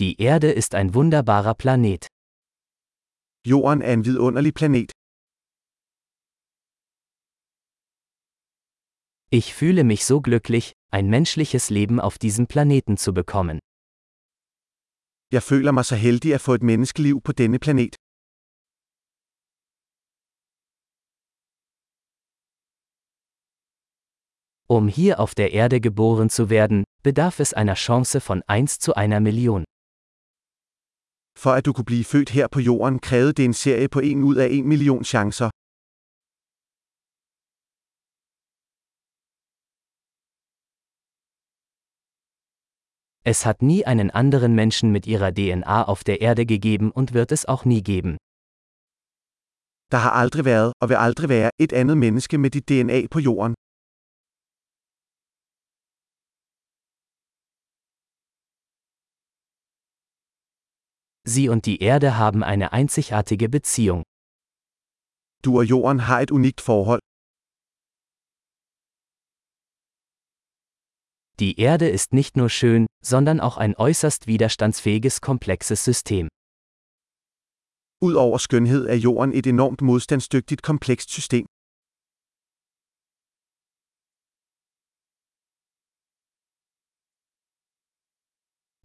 Die Erde ist ein wunderbarer Planet. Jorden er en vidunderlig planet. Ich fühle mich so glücklich, ein menschliches Leben auf diesem Planeten zu bekommen. Jeg føler mig så heldig at få et menneskeliv på denne planet. Um hier auf der Erde geboren zu werden, bedarf es einer Chance von 1 zu einer Million. For at du kunne blive født her på jorden, krævede det en serie på 1 ud af 1 million chancer. Es hat nie einen anderen Menschen mit ihrer DNA auf der Erde gegeben und wird es auch nie geben. Der har aldrig været, og vil aldrig være, et andet menneske med dit DNA på jorden. Sie und die Erde haben eine einzigartige Beziehung. Du og jorden har et unikt forhold. Die Erde ist nicht nur schön, sondern auch ein äußerst widerstandsfähiges komplexes System. Udover skønhed er jorden et enormt modstandsdygtigt komplekst system.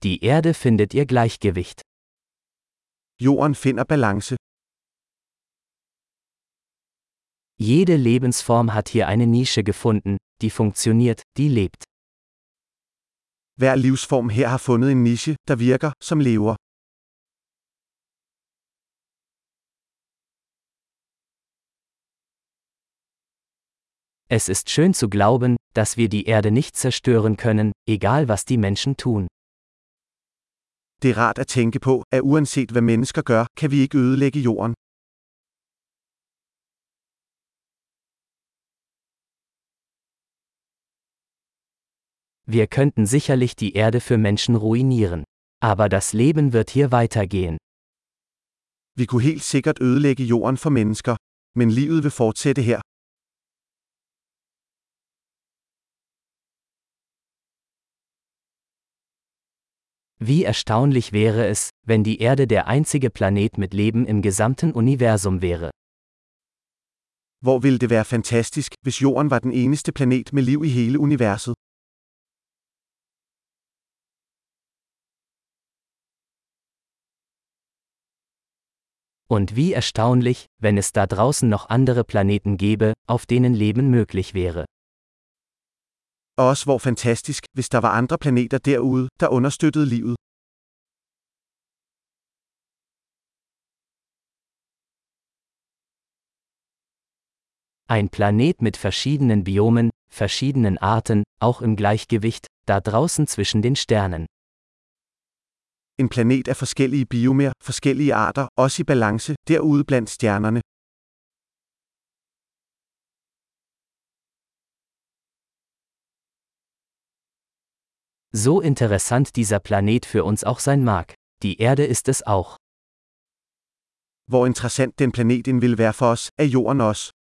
Die Erde findet ihr Gleichgewicht. Jorden finder balance. Jede Lebensform hat hier eine Nische gefunden, die funktioniert, die lebt. Hver livsform her har fundet en niche, der virker, som lever. Es ist schön zu glauben, dass wir die Erde nicht zerstören können, egal was die Menschen tun. Det er rart at tænke på, at uanset hvad mennesker gør, kan vi ikke ødelægge jorden. Wir könnten sicherlich die Erde für Menschen ruinieren. Aber das Leben wird hier weitergehen. Vi kunne helt sikkert ødelægge jorden for mennesker, men livet vil fortsætte her. Wie erstaunlich wäre es, wenn die Erde der einzige Planet mit Leben im gesamten Universum wäre. Hvor ville det være fantastisk, hvis jorden var den eneste planet med liv i hele universet. Und wie erstaunlich, wenn es da draußen noch andere Planeten gäbe, auf denen Leben möglich wäre. Og også hvor fantastisk, hvis der var andre planeter derude, der understøttede livet. Ein Planet mit verschiedenen Biomen, verschiedenen Arten, auch im Gleichgewicht, da draußen zwischen den Sternen. En planet af forskellige biomer, forskellige arter, også i balance, derude blandt stjernerne. So interessant dieser Planet für uns auch sein mag, die Erde ist es auch. Hvor interessant den planet vil være for os, er jorden også.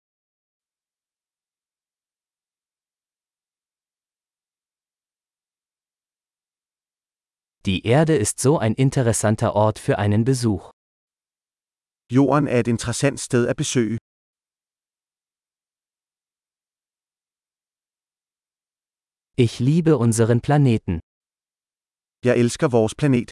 Die Erde ist so ein interessanter Ort für einen Besuch. Jorden er et interessant sted at besøge. Ich liebe unseren Planeten. Jeg elsker vores planet.